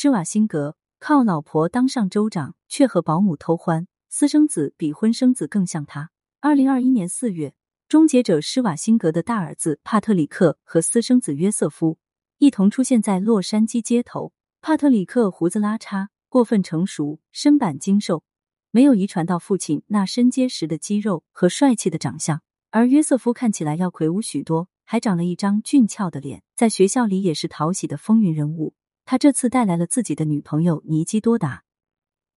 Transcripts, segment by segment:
施瓦辛格靠老婆当上州长，却和保姆偷欢，私生子比婚生子更像他。二零二一年四月，终结者施瓦辛格的大儿子帕特里克和私生子约瑟夫一同出现在洛杉矶街头。帕特里克胡子拉碴，过分成熟，身板精瘦，没有遗传到父亲那身结实的肌肉和帅气的长相，而约瑟夫看起来要魁梧许多。还长了一张俊俏的脸，在学校里也是讨喜的风云人物。他这次带来了自己的女朋友尼基多达，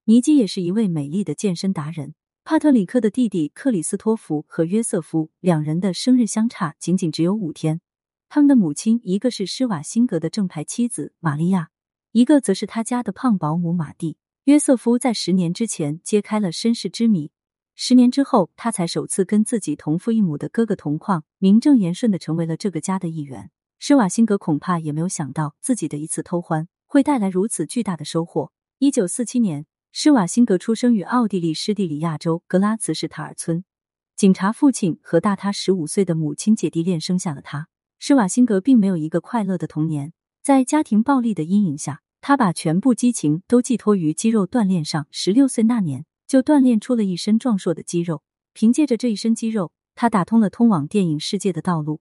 尼基也是一位美丽的健身达人。帕特里克的弟弟克里斯托弗和约瑟夫两人的生日相差仅仅只有五天。他们的母亲一个是施瓦辛格的正牌妻子玛利亚，一个则是他家的胖保姆马蒂。约瑟夫在十年之前揭开了身世之谜。十年之后，他才首次跟自己同父异母的哥哥同框，名正言顺的成为了这个家的一员。施瓦辛格恐怕也没有想到，自己的一次偷欢会带来如此巨大的收获。一九四七年，施瓦辛格出生于奥地利施蒂里亚州格拉茨市塔尔村。警察父亲和大他十五岁的母亲姐弟恋生下了他。施瓦辛格并没有一个快乐的童年，在家庭暴力的阴影下，他把全部激情都寄托于肌肉锻炼上。十六岁那年。就锻炼出了一身壮硕的肌肉，凭借着这一身肌肉，他打通了通往电影世界的道路，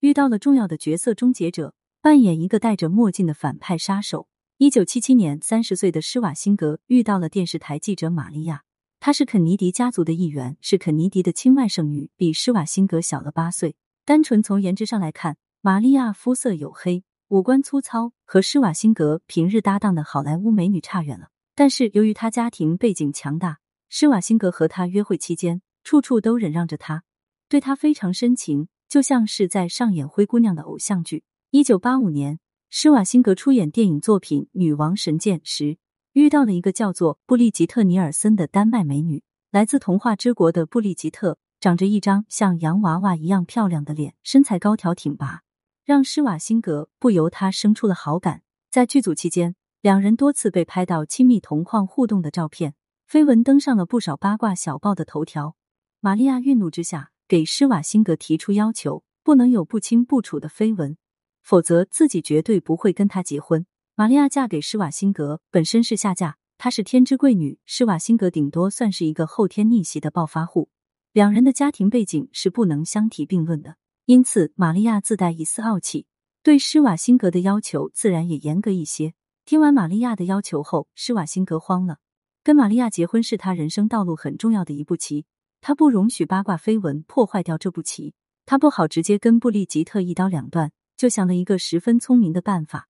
遇到了重要的角色——终结者，扮演一个戴着墨镜的反派杀手。一九七七年，三十岁的施瓦辛格遇到了电视台记者玛利亚，她是肯尼迪家族的一员，是肯尼迪的亲外甥女，比施瓦辛格小了八岁。单纯从颜值上来看，玛利亚肤色黝黑，五官粗糙，和施瓦辛格平日搭档的好莱坞美女差远了。但是由于她家庭背景强大。施瓦辛格和他约会期间，处处都忍让着他，对他非常深情，就像是在上演灰姑娘的偶像剧。一九八五年，施瓦辛格出演电影作品《女王神剑》时，遇到了一个叫做布丽吉特·尼尔森的丹麦美女。来自童话之国的布丽吉特，长着一张像洋娃娃一样漂亮的脸，身材高挑挺拔，让施瓦辛格不由他生出了好感。在剧组期间，两人多次被拍到亲密同框互动的照片。绯闻登上了不少八卦小报的头条。玛利亚愠怒之下，给施瓦辛格提出要求，不能有不清不楚的绯闻，否则自己绝对不会跟他结婚。玛利亚嫁给施瓦辛格本身是下嫁，她是天之贵女，施瓦辛格顶多算是一个后天逆袭的暴发户。两人的家庭背景是不能相提并论的，因此玛利亚自带一丝傲气，对施瓦辛格的要求自然也严格一些。听完玛利亚的要求后，施瓦辛格慌了。跟玛利亚结婚是他人生道路很重要的一步棋，他不容许八卦绯闻破坏掉这步棋。他不好直接跟布利吉特一刀两断，就想了一个十分聪明的办法，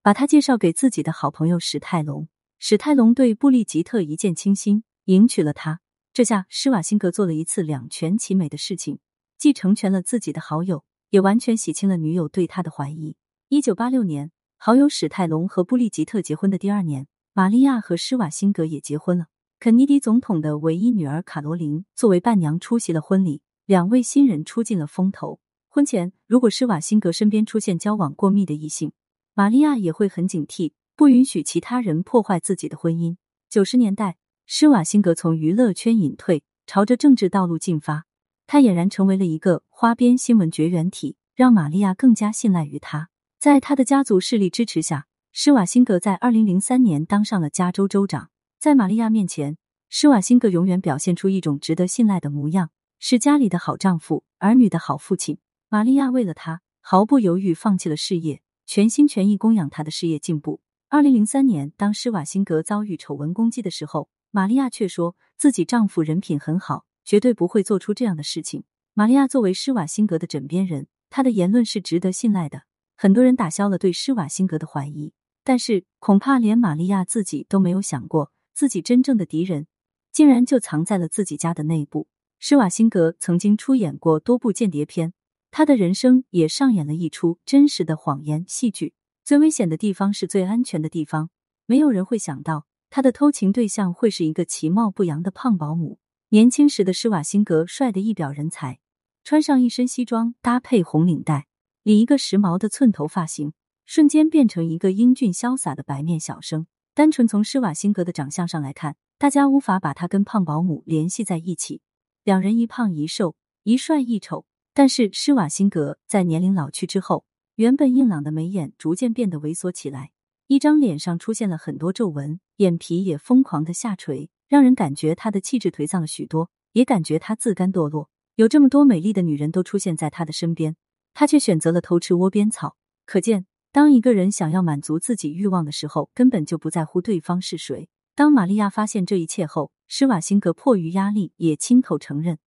把他介绍给自己的好朋友史泰龙。史泰龙对布利吉特一见倾心，迎娶了他。这下施瓦辛格做了一次两全其美的事情，既成全了自己的好友，也完全洗清了女友对他的怀疑。一九八六年，好友史泰龙和布利吉特结婚的第二年。玛利亚和施瓦辛格也结婚了。肯尼迪总统的唯一女儿卡罗琳作为伴娘出席了婚礼，两位新人出尽了风头。婚前，如果施瓦辛格身边出现交往过密的异性，玛利亚也会很警惕，不允许其他人破坏自己的婚姻。九十年代，施瓦辛格从娱乐圈隐退，朝着政治道路进发，他俨然成为了一个花边新闻绝缘体，让玛利亚更加信赖于他。在他的家族势力支持下。施瓦辛格在二零零三年当上了加州州长，在玛利亚面前，施瓦辛格永远表现出一种值得信赖的模样，是家里的好丈夫，儿女的好父亲。玛利亚为了他毫不犹豫放弃了事业，全心全意供养他的事业进步。二零零三年，当施瓦辛格遭遇丑闻攻击的时候，玛利亚却说自己丈夫人品很好，绝对不会做出这样的事情。玛利亚作为施瓦辛格的枕边人，她的言论是值得信赖的。很多人打消了对施瓦辛格的怀疑。但是，恐怕连玛利亚自己都没有想过，自己真正的敌人竟然就藏在了自己家的内部。施瓦辛格曾经出演过多部间谍片，他的人生也上演了一出真实的谎言戏剧。最危险的地方是最安全的地方，没有人会想到他的偷情对象会是一个其貌不扬的胖保姆。年轻时的施瓦辛格帅得一表人才，穿上一身西装，搭配红领带，理一个时髦的寸头发型。瞬间变成一个英俊潇洒的白面小生。单纯从施瓦辛格的长相上来看，大家无法把他跟胖保姆联系在一起。两人一胖一瘦，一帅一丑。但是施瓦辛格在年龄老去之后，原本硬朗的眉眼逐渐变得猥琐起来，一张脸上出现了很多皱纹，眼皮也疯狂的下垂，让人感觉他的气质颓丧了许多，也感觉他自甘堕落。有这么多美丽的女人都出现在他的身边，他却选择了偷吃窝边草。可见，当一个人想要满足自己欲望的时候，根本就不在乎对方是谁。当玛利亚发现这一切后，施瓦辛格迫于压力也亲口承认，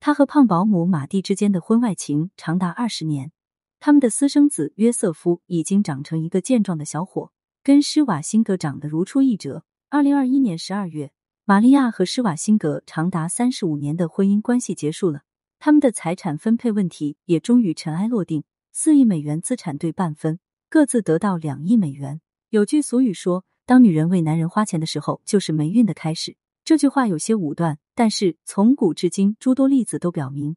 他和胖保姆马蒂之间的婚外情长达二十年。他们的私生子约瑟夫已经长成一个健壮的小伙，跟施瓦辛格长得如出一辙。二零二一年十二月，玛利亚和施瓦辛格长达三十五年的婚姻关系结束了，他们的财产分配问题也终于尘埃落定，四亿美元资产对半分，各自得到两亿美元。有句俗语说。当女人为男人花钱的时候，就是霉运的开始。这句话有些武断，但是从古至今，诸多例子都表明，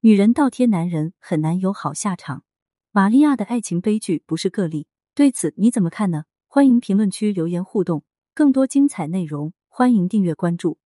女人倒贴男人很难有好下场。玛利亚的爱情悲剧不是个例，对此你怎么看呢？欢迎评论区留言互动，更多精彩内容，欢迎订阅关注。